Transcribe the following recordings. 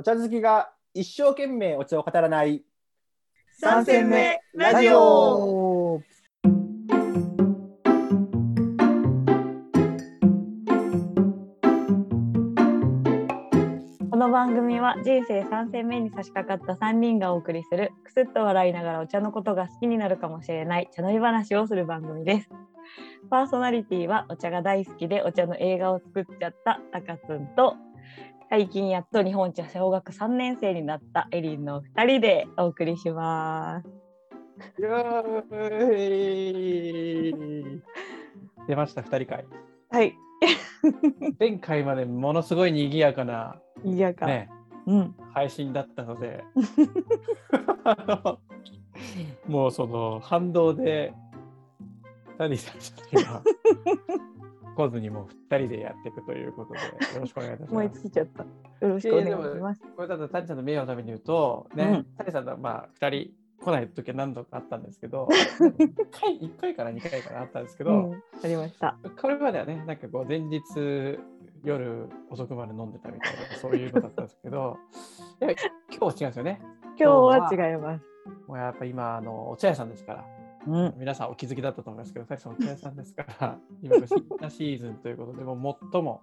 お茶好きが一生懸命お茶を語らない三戦目ラジオこの番組は人生3戦目に差し掛かった3人がお送りするくすっと笑いながらお茶のことが好きになるかもしれない茶のり話をする番組です。パーソナリティはお茶が大好きでお茶の映画を作っちゃったたかつんと最近やっと日本茶小学3年生になったエリンの2人でお送りします。イエーイ出ました2人会はい。前回までものすごい賑やかないやか。ねうん。配信だったのであの もうその反動でタディさんちょっと今来ずにもう2人でやっていくということでよろしくお願いいたし思います。ついちゃった。よろしくお願いします。これだとタディさんの名誉のために言うとね、うんタディさんとまあ2人来ない時は何度かあったんですけど 1回 ,1 回から2回からあったんですけど、うん、ありました。これまではねなんかこう前日夜遅くまで飲んでたみたいなそういうのだったんですけど 今日は違うんですよね。今日は違います。もうやっぱ今あのお茶屋さんですからうん。皆さんお気づきだったと思いますけど、タディさんお茶屋さんですから 今が新茶 シーズンということでもう最も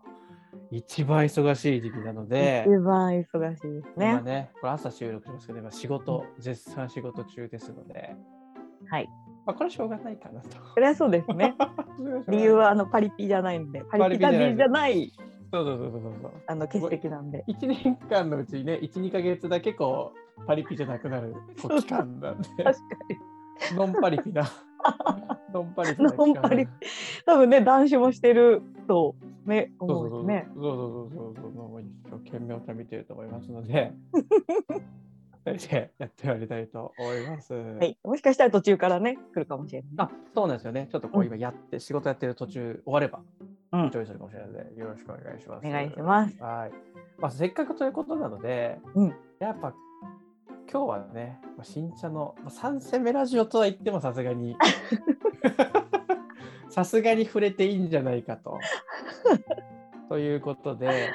一番忙しい時期なので。一番忙しいですね。今ね、これ朝収録しますけど、今仕事、絶賛仕事中ですので、はい。まあ、これはしょうがないかなと。それはそうですね。理由はあのパリピじゃないんで、パリピ旅じゃないそうそうそうそうそう。あの欠席なんで。1年間のうちね、1、2ヶ月だけこう、パリピじゃなくなる期間なんで、確かノンパリピな、ノンパリピな期間ノンパリピ多分ね、男子もしてるとね、思うしね。そうそうそうそうそう、もう一生懸命お茶見てると思いますので、二人でやってまいりたいと思います。はい。もしかしたら途中からね、来るかもしれない。あそうなんですよね。ちょっとこううん今やって、仕事やってる途中終われば、うんジョインするかもしれないので、よろしくお願いします。お願いします。はい。まあ、せっかくということなので、うんやっぱ今日はね、まあ新茶のまあ3戦目ラジオとは言ってもさすがに、さすがに触れていいんじゃないかと。ということで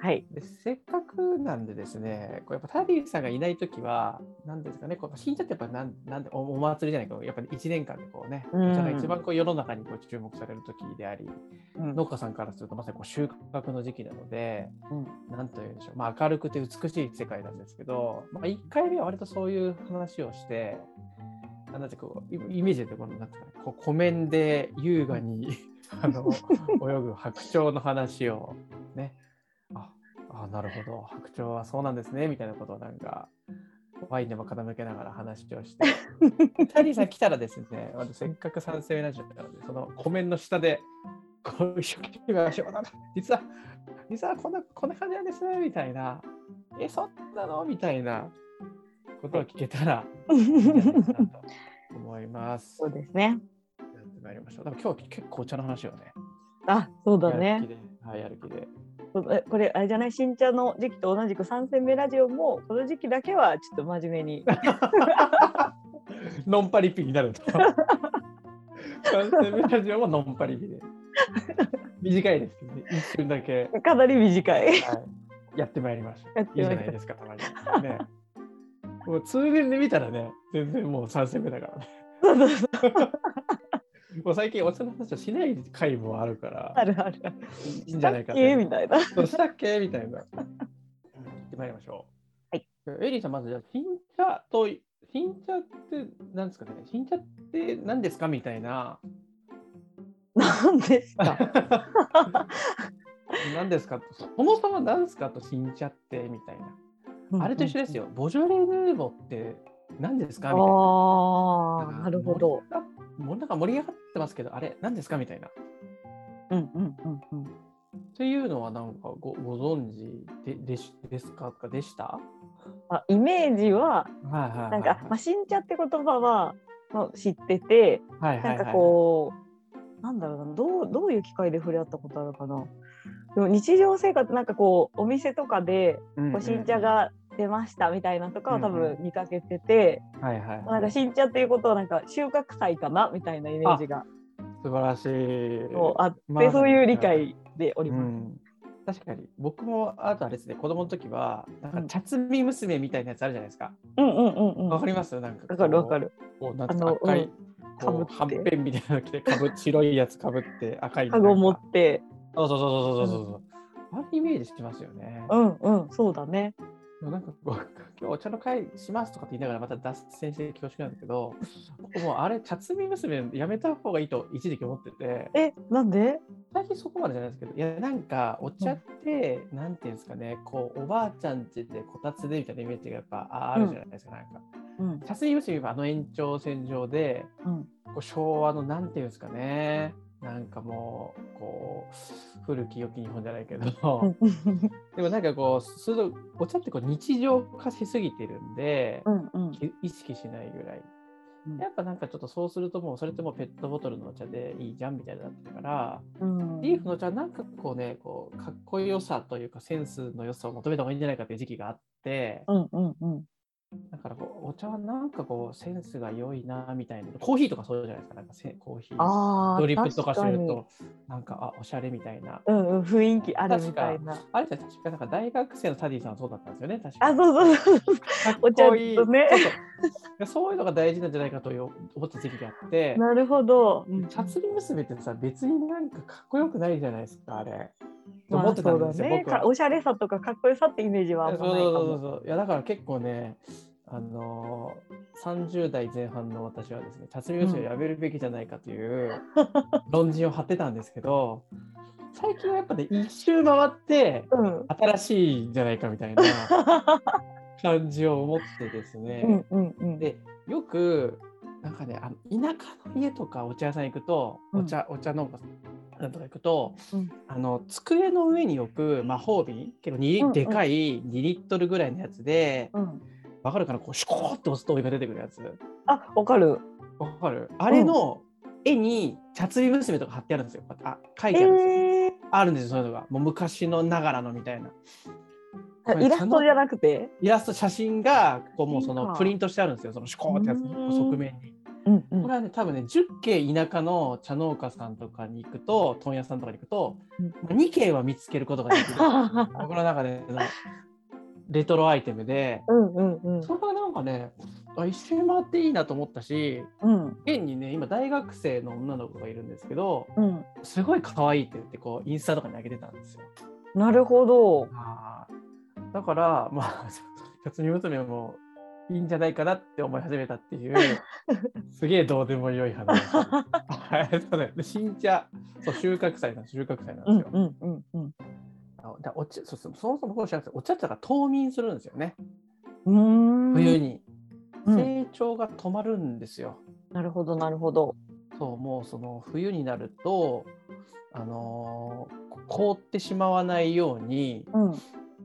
はい。で、せっかくなんでですね、こうやっぱタディさんがいないときは、なんですかね、こう新茶ってやっぱなんなんでおお祭りじゃないか、やっぱり1年間でこうね、うん。お茶が一番こう世の中にこう注目されるときであり、うん。農家さんからするとまさにこう収穫の時期なので、うん。なんというんでしょう、まあ、明るくて美しい世界なんですけど、まあ、1回目は割とそういう話をして、あなんてこうイイメージでこのなんてこう湖面で優雅に あの泳ぐ白鳥の話をね、ああなるほど、白鳥はそうなんですねみたいなことをなんか、ワインでも傾けながら話をして、タリーさん来たらですね、せっかく賛成ラジオなので、その湖面の下で、こう一生懸命足をなんだ実は、実はこんなこんな感じなんですみたいな、え、そんなの？みたいなことを聞けたらいいんじゃないかなと思います。そうですね。やってまいりましょう。でも今日結構お茶の話をね、あ、そうだねはい、やる気で。これあれじゃない？新茶の時期と同じく3戦目ラジオもこの時期だけはちょっと真面目にノンパリピになると。完成メラジオもノンパリピで。短いですけどね、一瞬だけ、かなり短い。はい、やってまいりました。いいじゃないですか、たまに。ね、もう通年で見たらね、全然もう3戦目だからね。最近お茶の話をしない回もあるから、あるある。いいんじゃないかとえみたいな。どうしたっけ？みたいな。行ってまいりましょう。はい。エリーさん、まずじゃあ、新茶と、新茶って何ですかね？新茶って何ですか？みたいな。なんですか？何ですか？とそもそも何ですか？と新茶ってみたいな。あれと一緒ですよ。ボジョレ・ヌーボって何ですか？みたいな。ああ、なるほど。。もうなんか盛り上がってますけど、あれ何ですか？みたいな。うんうんうんうん。というのはなんかごご存知ででしですか？かでした？あイメージは。なんか、まあ、新茶って言葉は知ってて、はいはいはいなんかこう、なんだろうな、どうどういう機会で触れ合ったことあるかな。でも日常生活なんかこうお店とかでうんうん新茶が出ましたみたいなとかは多うん分見かけてて、はいはいはい、なんか新茶っていうことはなんか収穫祭かなみたいなイメージが素晴らしい。あって、まあそういう理解でおります。うん、確かに僕もあとあれですね子供の時はなんかうん茶摘み娘みたいなやつあるじゃないですか。うんうんうんうん。わかります？なんかわかるわかる。こうなんか赤い、うんこうはんぺんみたいなの着てかぶ 白いやつかぶって赤いカゴ持って。そうそうそうそうそうそう。あれイメージしますよね。うんうん、そうだね。なんかこう 今日お茶の会しますとかって言いながらまた脱線して恐縮なんだけど、僕もうあれ茶摘み娘やめた方がいいと一時期思ってて、え、なんで？最近そこまでじゃないですけど、いやなんかお茶って、なんていうんですかね、こうおばあちゃんちでこたつでみたいなイメージがやっぱああるじゃないですか、なんか。うん。茶摘み娘はあの延長線上で、うん。こう昭和のなんていうんですかね、なんかもうこう古き良き日本じゃないけど、でもなんかこうすごいお茶ってこう日常化しすぎてるんで、うんうん。き意識しないぐらい。うん。やっぱなんかちょっとそうするともうそれってもうペットボトルのお茶でいいじゃんみたいになってるから、うん。リーフのお茶はなんかこうねこうかっこよさというかセンスの良さを求めた方がいいんじゃないかっていう時期があってうんうんうんだからこうお茶はなんかこうセンスが良いなみたいな。コーヒーとかそうじゃないですか。なんかせコーヒー。ドリップとかしてる確となんかあおしゃれみたいな。うんうん、雰囲気あるみたいな。あれじゃ確かなんか大学生のタディさんはそうだったんですよね。確か。あ、そうそうそう。お茶こいい。とね。そういうのが大事なんじゃないかと思った時期があって。なるほど。うん茶摘み娘ってさ別になんかかっこよくないじゃないですかあれ。思ってたんですよ、そうだね。僕はか。おしゃれさとかかっこよさってイメージはあんまないかそうそうそうも。そういやだから結構ねあのー、30代前半の私はですね茶摘み娘をやめるべきじゃないかという論陣を張ってたんですけど最近はやっぱね一周回ってうん。新しいんじゃないかみたいな感じを思ってですね。うんうんうん。でよくなんかねあの田舎の家とかお茶屋さん行くとお茶、お茶農家さんとか行くと、うん。あの机の上に置く魔法瓶結構に、うんうん。でかい2リットルぐらいのやつでうん。わかるかな？こうシュコーって押すとお湯が出てくるやつ。あ、わかる。わかる？あれの絵に茶摘み娘とか貼ってあるんですよ。あ書いてあるんですよ、ええあるんですよそういうのが。もう昔のながらのみたいなイラストじゃなくて？イラスト写真がこうもうそのプリントしてあるんですよそのシュコーってやつにうん側面に。うんうんこれはね多分ね10軒田舎の茶農家さんとかに行くと問屋さんとかに行くと、うんまあ2軒は見つけることができる 僕の中でのレトロアイテムでうんうんうんそれがなんかねあ一周回っていいなと思ったしうん現にね今大学生の女の子がいるんですけどうん。すごい可愛いって言ってこうインスタとかに上げてたんですよ。なるほど。だからまあ茶摘み娘もいいんじゃないかなって思い始めたっていう すげえどうでもよい話。はいそうねで新茶そう収穫祭なんです収穫祭なんですよ。うんうんうんだお茶そうそもそも僕知らなくてお茶茶が冬眠するんですよねうーん。冬に。うん成長が止まるんですよ。なるほどなるほど。そうもうその冬になると、あのー凍ってしまわないようにうん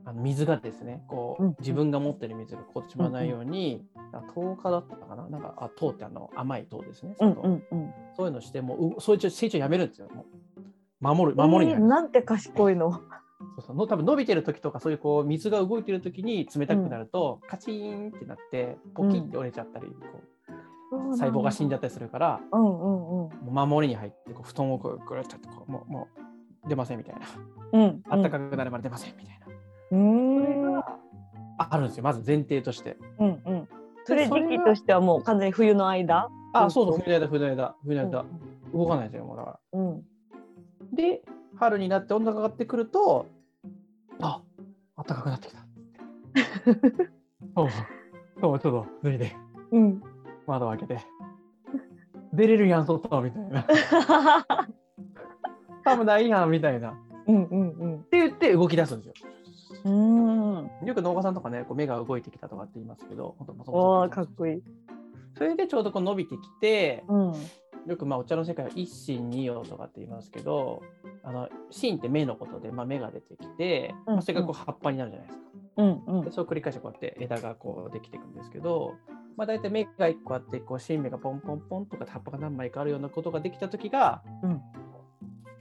あの水がですねこう、うん自分が持ってる水が凍ってしまわないように、あ10日だったかな？なんかあ糖ってあの甘い糖ですね、うんうんうん。そういうのしてもううそういう成長やめるんですよ守る守りにえーなんて賢いの。そうそう。の多分伸びてる時とかそういうこう水が動いてる時に冷たくなると、カチーンってなってポキって折れちゃったり、こう細胞が死んじゃったりするからうんうんうん。守りに入ってこう布団をこうぐるっとこうもうもう出ませんみたいな。うん。あったかくなるまで出ませんみたいな、うーん。ああるんですよまず前提として。うんうん。それ時期としてはもう完全に冬の間？あそうそう冬の間冬の間冬の間、う動かないですよもうだから。んうん。で春になって温度が上がってくるとあ暖かくなってきた。そうそうちょっと脱いでうん。窓を開けて出れるやん外みたいな 寒ないやんみたいなっうんうんうん。て言って動き出すんですよ。うーん。よく農家さんとかねこう目が動いてきたとかって言いますけど本当ボソボソおお、ボソボソかっこいい。それでちょうどこう伸びてきてうん。よくまあお茶の世界は一心二葉とかって言いますけどあの心って目のことで、まあ、芽が出てきて、まあ、それがこう葉っぱになるじゃないですか。うんうんで。そう繰り返してこうやって枝がこうできていくんですけど、まあ、大体芽が1個あってこう新芽がポンポンポンとか葉っぱが何枚かあるようなことができた時が、うん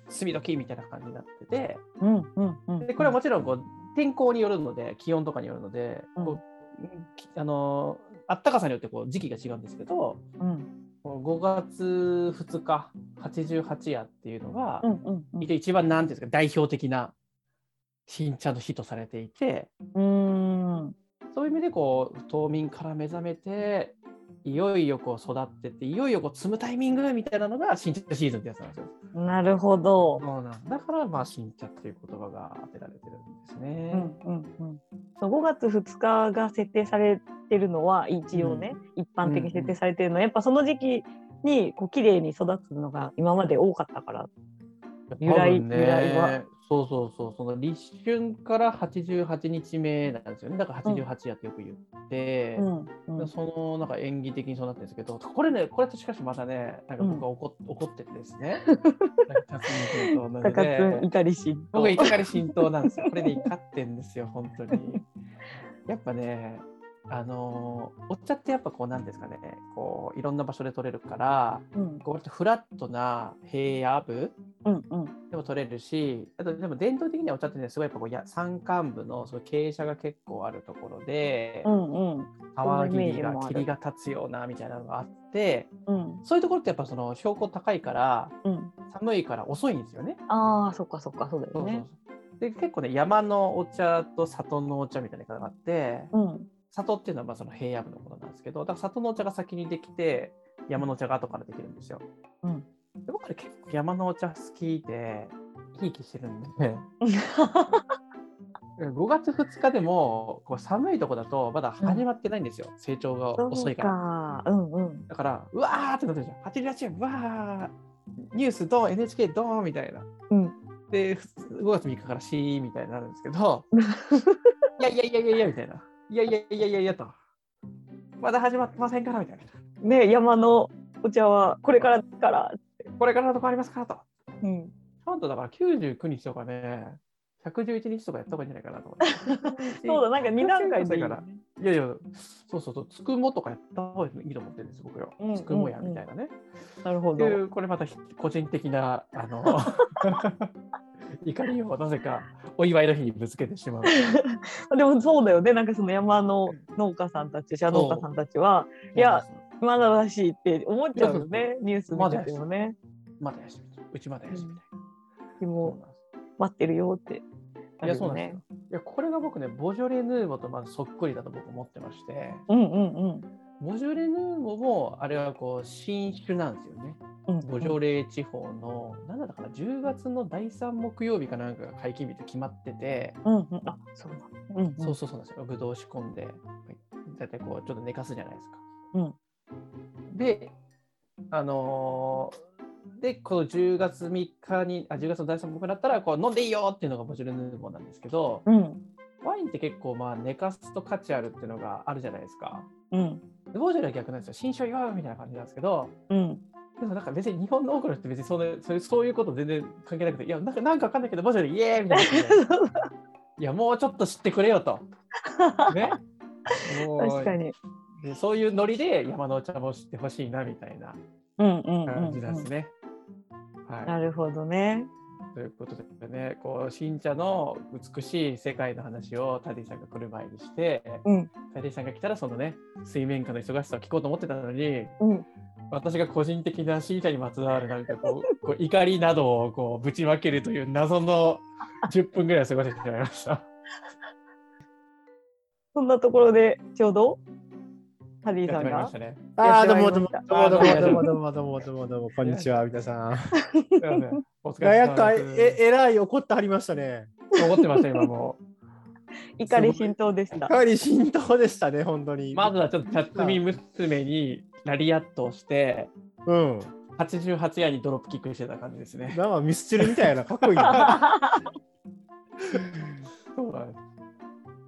炭時みたいな感じになっててうんうんうん。でこれはもちろんこう天候によるので気温とかによるので、うんこうきあのあったかさによってこう時期が違うんですけどうんこう5月2日88夜っていうのが、うんうんうん。一番なんていうんですか代表的な新茶の日とされていて。そういう意味でこう冬眠から目覚めていよいよこう育ってっていよいよこう摘むタイミングみたいなのが新茶シーズンってやつなんですよ。なるほど。そうなんだからまあ新茶っていう言葉が当てられてるんですね。うんうんうん。そう5月2日が設定されてるのは一応ね、一般的に設定されてるのは、やっぱその時期にこう綺麗に育つのが今まで多かったから。由来ね由来はそうそうそう、その立春から88日目なんですよね。だから88やってよく言って、うんうんそのなんか演技的にそうなってるんですけど、これね、これってしかしまたね、なんか僕は怒,、怒っててですね。なんか怒りし僕は怒り浸透なんですよ。これで怒ってんですよ、本当に。やっぱね、あのーお茶ってやっぱこうなんですかね、こういろんな場所で取れるから、うん。こうフラットな平野部うんうん。でも取れるし、あとでも伝統的にはお茶ってね、すごいやっぱこうや山間部のその傾斜が結構あるところで、うんうん。川霧が霧が立つようなみたいなのがあって、うん。そういうところってやっぱその標高高いから、うん。寒いから遅いんですよね。ああそっかそっかそうだそうそうよね。そう。で結構ね山のお茶と里のお茶みたいな方があってうん里っていうのはまあその平野部のものなんですけどだから里のお茶が先にできて山のお茶が後からできるんですよ。うん。で僕はね結構山のお茶好きでひいきしてるんで 5月2日でもこう寒いとこだとまだ始まってないんですよ、成長が遅いから。そうかうんうん。だからうわーってなってるじゃん88円うわーニュースドン NHK ドンみたいな。うんで5月3日からシーみたいになるんですけど いやいやいやいやいやみたいな。いやいやいやいやいやと。まだ始まってませんからみたいな。ね山のお茶はこれからから。これからのとこありますからと。うん。ちゃんとだから99日とかね、111日とかやった方がいいんじゃないかなと思って。そうだなんか二段階でいいから。いやいや、そうそうそう、つくもとかやった方がいいと思ってるんです、僕ようん。つくもやみたいなね。なるほど。これまたひ個人的な、あの、怒りをなぜかお祝いの日にぶつけてしまう。でもそうだよねなんかその山の農家さんたち茶農家さんたちはいやまだらしいって思っちゃうよねニュース見ててもね。まだやし、うちまだやしみたいな。そうんです待ってるよって。いや、そうなんですよ。いや、これが僕ね、ボジョレ・ヌーボーとまずそっくりだと僕思ってまして、うんうんうん。ボジョレ・ヌーボーも、あれはこう、新種なんですよね。うんボジョレ地方の、なんだったかな、10月の第3木曜日かなんかが解禁日って決まってて、うんうん。あそうなの。うんうん。そうそうそうなんですよ。ぶどう仕込んで、だいたいこう、ちょっと寝かすじゃないですか。うんで、あのーで、この10月3日に、あ、10月の第3木曜日だったら、こう、飲んでいいよっていうのがボジョレ・ヌーボーなんですけど、うんワインって結構まあ寝かすと価値あるっていうのがあるじゃないですか。うんでボージョレは逆なんですよ。新種よみたいな感じなんですけど、うん。でもなんか別に日本の多くの人別にそのそういうそういうこと全然関係なくて、いや、なんかなんかわかんないけど、ボージョレイエーイみたいな。いや、もうちょっと知ってくれよと。ね？確かに。でそういうノリで山のお茶も知ってほしいなみたいな感じなんですうん。ね。はい。なるほどね。ということでね、こう新茶の美しい世界の話をタディさんが来る前にして、うんタディさんが来たらそのね、水面下の忙しさを聞こうと思ってたのに、うん。私が個人的な新茶にまつわるなんかこう こう怒りなどをこうぶちまけるという謎の10分ぐらい過ごしてしまいました。そんなところでちょうどハリーやってまいりまさんがしたね。ああ、どうもどうもどうもどうもどうもどうもどうもどうもこんにちは、皆さ ん。すいません。お疲れ様です。え、えらい怒ってはりましたね。思ってました、今も怒り浸透でしたか。なり浸透でしたね、本当に。う。まずはちょっと辰巳娘にラリアットをして、うん。88夜にドロップキックしてた感じですね。なんかミスチルみたいな、かっこいいな。そうなんです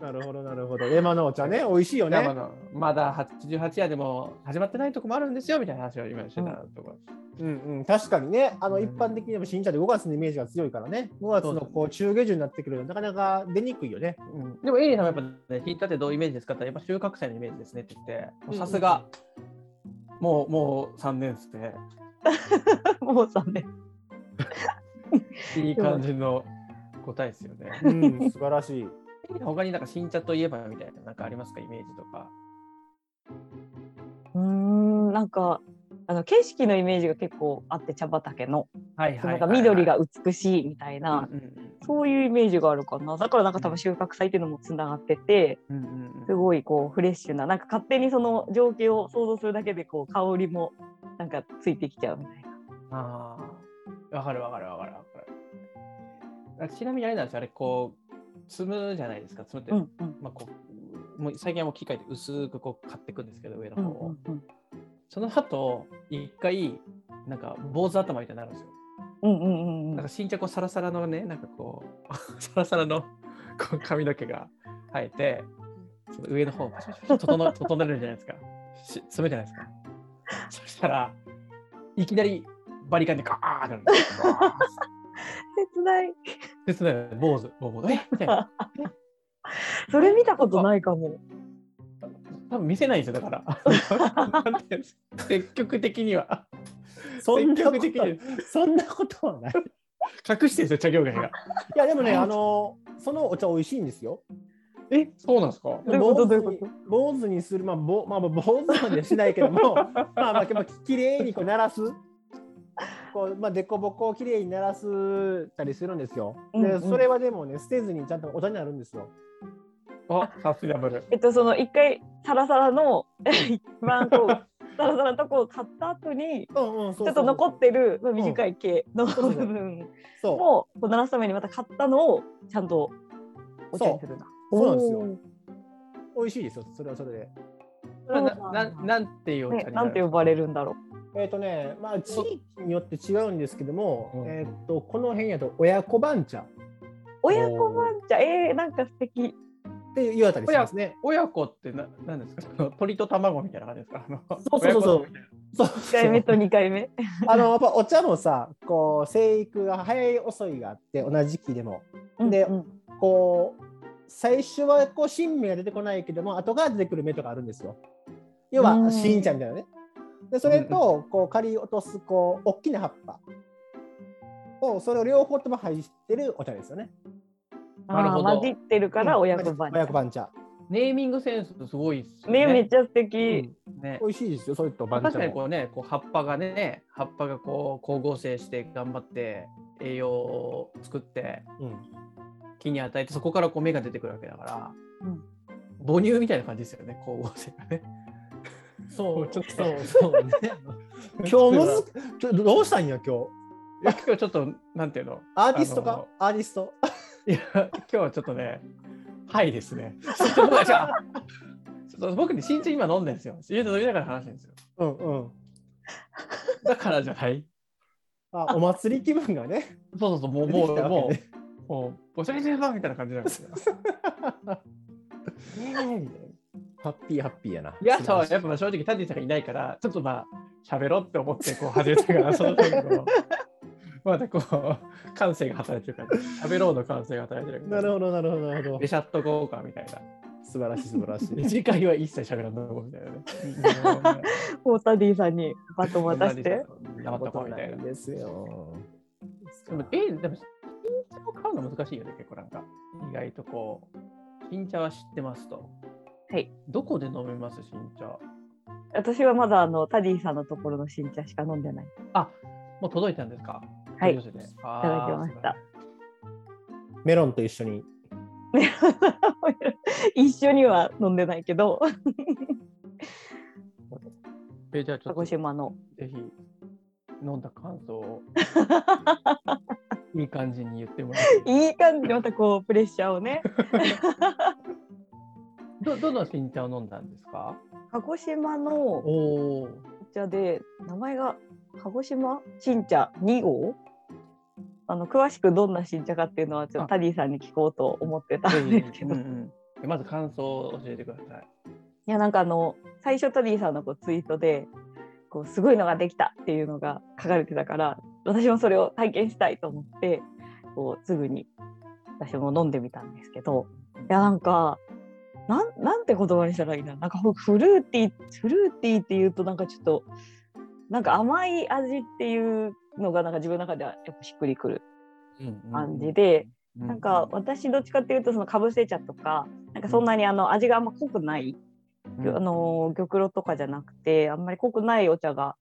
なるほど、なるほど。エマのお茶ね、美味しいよね。まだまだ88夜でも始まってないとこもあるんですよみたいな話を今してたところ。うんうん、確かにね、あのうん一般的にも新茶で5月のイメージが強いからね、5月のこう中下旬になってくるとなかなか出にくいよね。うんでもエイリーさんはやっぱね、引いたってどういうイメージですかって言ったらやっぱ収穫祭のイメージですねって言って、さすが、もうもう3年生 もうさね。で、いい感じの答えですよね。うん、素晴らしい。他になんか新茶といえばみたいな、なんかありますか、イメージとか。うーんなんかあの景色のイメージが結構あって茶畑の。はいはいなんか緑が美しいみたいな、うんうんそういうイメージがあるかな。だからなんか多分収穫祭っていうのもつながっててうんうんうん。すごいこうフレッシュななんか勝手にその情景を想像するだけでこう香りもなんかついてきちゃうみたいな。ああ、わかるわかるわかるわかる。あ。ちなみにあれなんですよ、あれ、こう、積むじゃないですか、積むって、うんうんまあ、こうもう最近はもう機械で薄くこう買っていくんですけど、上のうん方を。うんうんその後、一回、なんか坊主頭みたいになるんですよ。うんうんうんうんなんか新着こうサラサラのね、なんかこう、サラサラのこう髪の毛が生えて、その上の方をパシパシパシ整整えるじゃないですか。し詰めじゃないですか。そしたら、いきなりバリカンでガーってなるんですよ。切ない。切ない坊主、坊主、えみたいな。それ見たことないかも。多分見せないんですよ、だから。積極的には。そんなこ積極的にとそんなことはない。隠してるんですよ、茶業界が。いやでもね、あのそのお茶美味しいんですよ。え、そうなんですか？坊主にする、まあ、ぼまあ、坊主まではしないけども、まあ、まあ、まあ、きれいにこう鳴らす。こう、まあ、でこぼこをきれいに鳴らすたりするんですよ。で、うんうんそれはでもね、捨てずにちゃんとお茶になるんですよ。あ、サステナブル。えっとその一回サラサラの一番こうサラサラのとこを買った後にうんうん、ちょっと残ってるまあ短い毛のそうそう部分そう。をこう鳴らすためにまた買ったのをちゃんとお茶にするな。そうなんですよ美味しいですよ、それはそれで。なななんていうお茶にね、なるなんて呼ばれるんだろえっ、とね、まあ、地域によって違うんですけども、うんえっ、と、この辺やと親子番茶。親子番茶、えー、なんか素敵。て言われたりしますね。親子ってな何ですか？鳥と卵みたいな感じですか？あのそうそうそうそう親子みたいなそう1回目と2回目。あのやっぱお茶もさ、こう生育が早い遅いがあって同じ時期でもでうんうんこう最初はこう新芽が出てこないけども後から出てくる芽とかあるんですよ。要うんは新茶みたいなね。でそれとこう刈り落とすこう大きな葉っぱをそれを両方とも入ってるお茶ですよね。なるほど混じってるから親子番茶。親子番茶。ネーミングセンスすごいですよねね。めっちゃ素敵。ね美味しいですよ、それと番茶確かにこも。うね、こう葉っぱがね、葉っぱがこう光合成して頑張って栄養を作ってうん木に与えてそこからこう芽が出てくるわけだから、うん母乳みたいな感じですよね、光合成がね。そう、ちょっとそう、ね。今日むず、どうしたんや、今日？今日ちょっとなんていうの？アーティストか？アーティスト。いや今日はちょっとね、はいですね。ちょっと僕はじゃあちょっと僕ね、新茶今飲んでるんですよ。家で飲みながら話してるんですよ。うんうん。だからじゃない？あ、お祭り気分がね。そうそうそう、もう、もう、もう、もう、おしゃれしゃみたいな感じなんですよ。えハッピーハッピーやな。いや、そう、やっぱ正直、タディさんがいないから、ちょっとまあ、喋ろうって思ってこう始めたから、その時こう、またこう、感性が働いてるから、喋ろうの感性が働いてるから、なるほど、なるほど、なるほどで、。シャットこうかみたいな。素晴らしい、素晴らし でい。次回は一切喋らんとこうみたいなね。もうタディさんにバトン渡して。黙っとこうみたいな。ですよ。でも、え、でも、新茶を買うの難しいよね、結構なんか。意外とこう、新茶は知ってますと。はい。どこで飲めます、新茶？私はまだあのタディさんのところの新茶しか飲んでない。あ、もう届いたんですか？はい。いただきました。メロンと一緒に。一緒には飲んでないけど、えじゃあちょ鹿児っとぜ島の。ひ飲んだ感想を いい感じに言ってもらっていいいい感じでまたこうプレッシャーをね。どどの新茶を飲んだんですか？鹿児島のお茶で名前が鹿児島新茶2号？あの詳しくどんな新茶かっていうのはちょっあ。とタディさんに聞こうと思ってたんですけど、うんうんでまず感想を教えてください。いやなんかあの最初タディさんのこうツイートでこうすごいのができたっていうのが書かれてたから私もそれを体験したいと思ってこうすぐに私も飲んでみたんですけど。いやなんかなんなんて言葉にしたらいいな。なんかほフルーティーフルーティーっていうとなんかちょっとなんか甘い味っていうのがなんか自分の中ではやっぱしっくりくる感じで、うなんか私どっちかっていうとそのかぶせ茶とかなんかそんなにあの味があんま濃くない、うん。あの玉露とかじゃなくてあんまり濃くないお茶が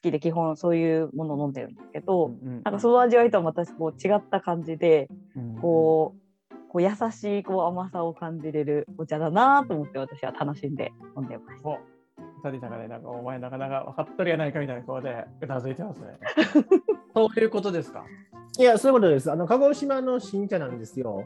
きで基本そういうものを飲んでるんだけど、うんなんかその味わいとはまたこう違った感じで、うん。こうこう優しいこう甘さを感じれるお茶だなと思って私は楽しんで飲んでました。おタディさんがね、なんかお前なかなか分かっとるやないかみたいな顔でうなずいてますね。そういうことですか？いや、そういうことです。あの鹿児島の新茶なんですよ。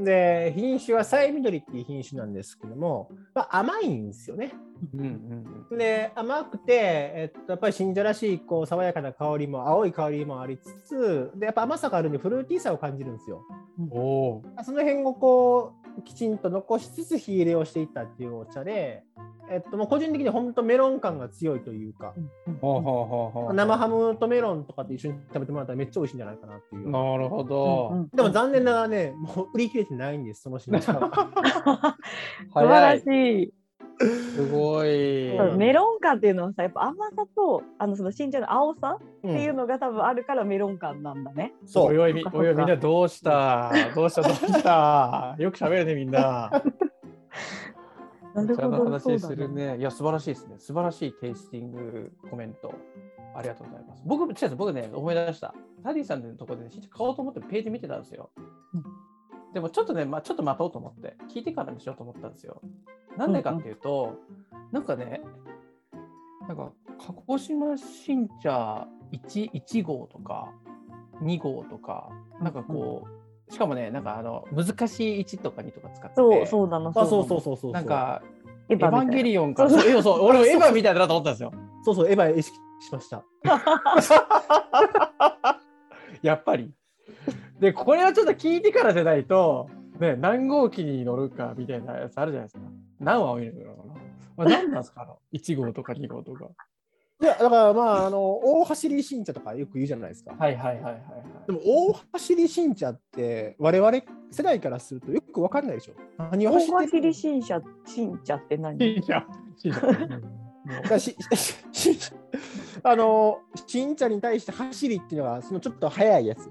で、品種はさえみどりっていう品種なんですけども、まあ、甘いんですよね。うんうんうん。で、甘くて、えっと、やっぱり新茶らしいこう爽やかな香りも、青い香りもありつつ、で、やっぱ甘さがあるんで、フルーティーさを感じるんですよ。おお。その辺をこうきちんと残しつつ火入れをしていったっていうお茶で、えっと、もう個人的に本当メロン感が強いというか。生ハムとメロンとかって一緒に食べてもらったらめっちゃ美味しいんじゃないかなっていう。なるほど。でも残念ながらね、もう売り切れてないんです、その新茶は。素晴らしい。い。すごい。メロン感っていうのはさやっぱ甘さとあのその新茶の青さうんっていうのが多分あるからメロン感なんだね。そう。おいおいみおいみんなどうした？どうした？どうした？よく喋るねみんな。なるほど。話するね。いや素晴らしいですね。素晴らしいテイスティングコメント。ありがとうございます。僕、違う僕ね、思い出した。タディさんのところで、ね、買おうと思ってページ見てたんですよ。うんでもちょっとね、まあ、ちょっと待とうと思って、聞いてからにしようと思ったんですよ。なんでかっていうと、なんかね、なんか、鹿児島新茶 1, 1号とか2号とか、なんかこう、しかもね、なんかあの難しい1とか2とか使ってて、そうそうなの。あ、そうそうそうそう。なん、か、エエヴァンゲリリオンか。そう、そうそう俺もエヴァみたいだなと思ったんですよ。そうそう、エヴァ意識しました。やっぱり。で、これはちょっと聞いてからじゃないと、ね、何号機に乗るかみたいなやつあるじゃないですか。何話を見るのかな。まあ、何なんですかあの ?1 号とか2号とか。いや、だからまあ、あの、大走り新茶とかよく言うじゃないですか。はいはいはいはい、はい。でも、大走り新茶って、我々世代からするとよくわかんないでしょ。何を大走って走り新車新茶って何？いいじゃん。いいじゃん。だしあの新茶に対して走りっていうのがそのちょっと速いやつ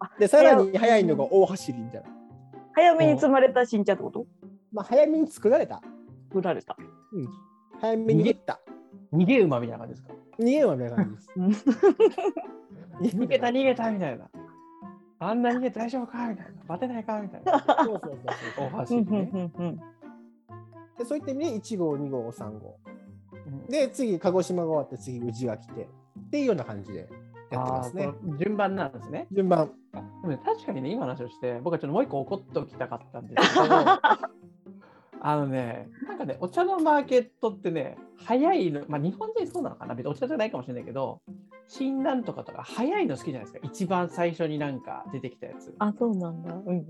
あ。で、さらに速いのが大走りみたいな。早めに積まれた新茶ってこと？まあ、早めに作られた。売られた。早めに打った。逃げ馬みたいな感じですか？逃げはみたいな感じです。逃げた逃げたみたいな。あんな逃げて大丈夫かみたいな。バテないかみたいな。そうそうそうそう。大橋うんうんね。うんうんでそういった意味で1号、2号、3号。うんで、次、鹿児島が終わって、次、宇治が来て。っていうような感じでやってますね順番なんですね。順番。あでもね、確かにね、今の話をして、僕はちょっともう一個怒っておきたかったんですけど、あのね、なんかね、お茶のマーケットってね、早いの、まあ日本人そうなのかな、別にお茶じゃないかもしれないけど、新なんとかとか早いの好きじゃないですか、一番最初になんか出てきたやつ。あ、そうなんだ。うんうん。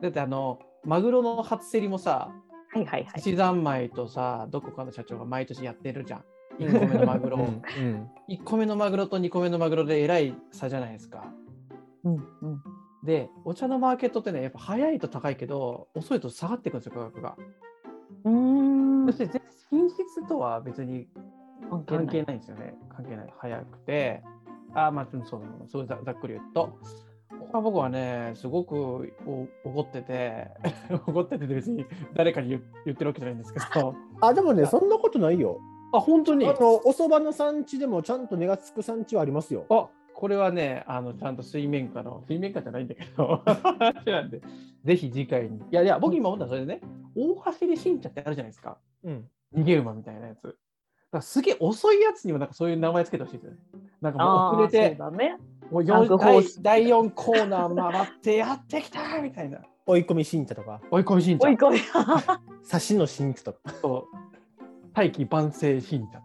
だってあの、マグロの初競りもさ、はいはいはい。七三昧とさ、どこかの社長が毎年やってるじゃん。1個目のマグロ。うんうん1個目のマグロと2個目のマグロでえらい差じゃないですか。うんうん。で、お茶のマーケットってね、やっぱ早いと高いけど、遅いと下がっていくんですよ、価格が。うーんそして全然品質とは別に関関係ないんですよね。関係ない。早くて。あまあ、そうそうざざっくり言うと。僕はね、すごくお怒ってて、怒ってて別に誰かに言言ってるわけじゃないんですけど、あ、でもね、そんなことないよ。あ、本当に？あの、お蕎麦の産地でもちゃんと値がつく産地はありますよ。あこれはね、あのちゃんと水面下の、水面下じゃないんだけど、話なんで、ぜひ次回に。いやいや、僕今思ったのはそれでね、大走り新茶ってあるじゃないですか。うん。逃げ馬みたいなやつ。だからすげえ遅いやつにもなんかそういう名前つけてほしいですよね。なんかもう遅れて、そうだね。もうタンク4第ホース第4コーナー回ってやってきたみたいな。追い込み新茶とか、追い込み新茶追い込み。差しの新茶とか。と大器晩成新茶と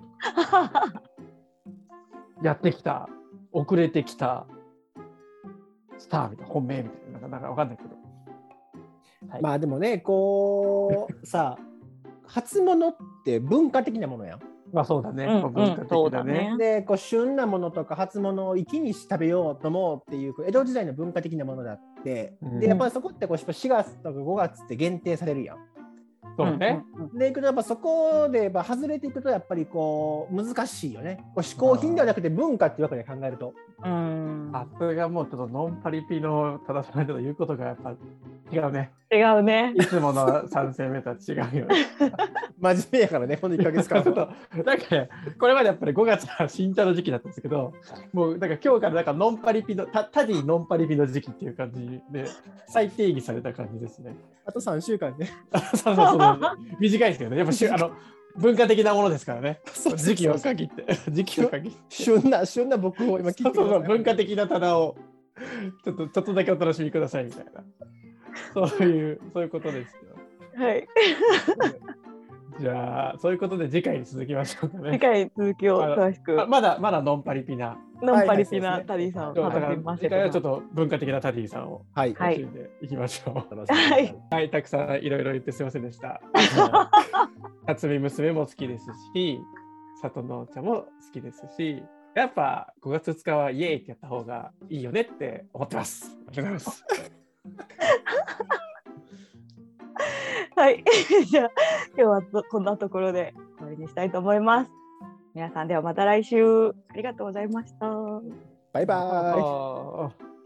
やってきた、遅れてきたスターみたいな、本命みたいな、なんかなんかわかんないけど。はいまあでもね、こう、さ、初物って文化的なものやん。まあそうだね。うんうん文化的だね。で、こう旬なものとか初物を一気に食べようと思うっていう江戸時代の文化的なものだって、うんで、やっぱりそこってこう4月とか5月って限定されるやん。そうね。でいくとやっぱそこでやっぱ外れていくとやっぱりこう難しいよね。こう嗜好品ではなくて文化っていうわけで考えると。うんあそれがもうちょっとノンパリピの正さないと言うことがやっぱ違うね。違うね。いつもの3戦目とは違うよね。真面目やからね、この1ヶ月間ちょっとは。なんかね、これまでやっぱり5月は新茶の時期だったんですけど、もうなんか今日からなんかノンパリピの、タタディノンパリピの時期っていう感じで、再定義された感じですね。あと3週間ね。そうそうそう 短いですけどね、やっぱし あの文化的なものですからね、時期を限って、時期を限って。旬な、旬な僕を今聞いて文化的な棚をちょっとちょっとだけお楽しみくださいみたいな。そういう、そういうことですよ。はい。じゃあ、そういうことで次回に続きましょうか次ね。回続きを詳しくあ。まだまだノンパリピな。ノンパリピはないタディさんをだから楽しませ次回はちょっ。と文化的なタディさんをはい。はい楽しんでいきましょう。楽しみにしてくださいはい、たくさんいろいろ言ってすみませんでした。辰巳娘も好きですし、里のお茶も好きですし、やっぱ5月2日はイエーイってやった方がいいよねって思ってます。ありがとうございます。はい。じゃあ今日はとこんなところで終わりにしたいと思います。皆さんではまた来週ありがとうございました。バイバイ。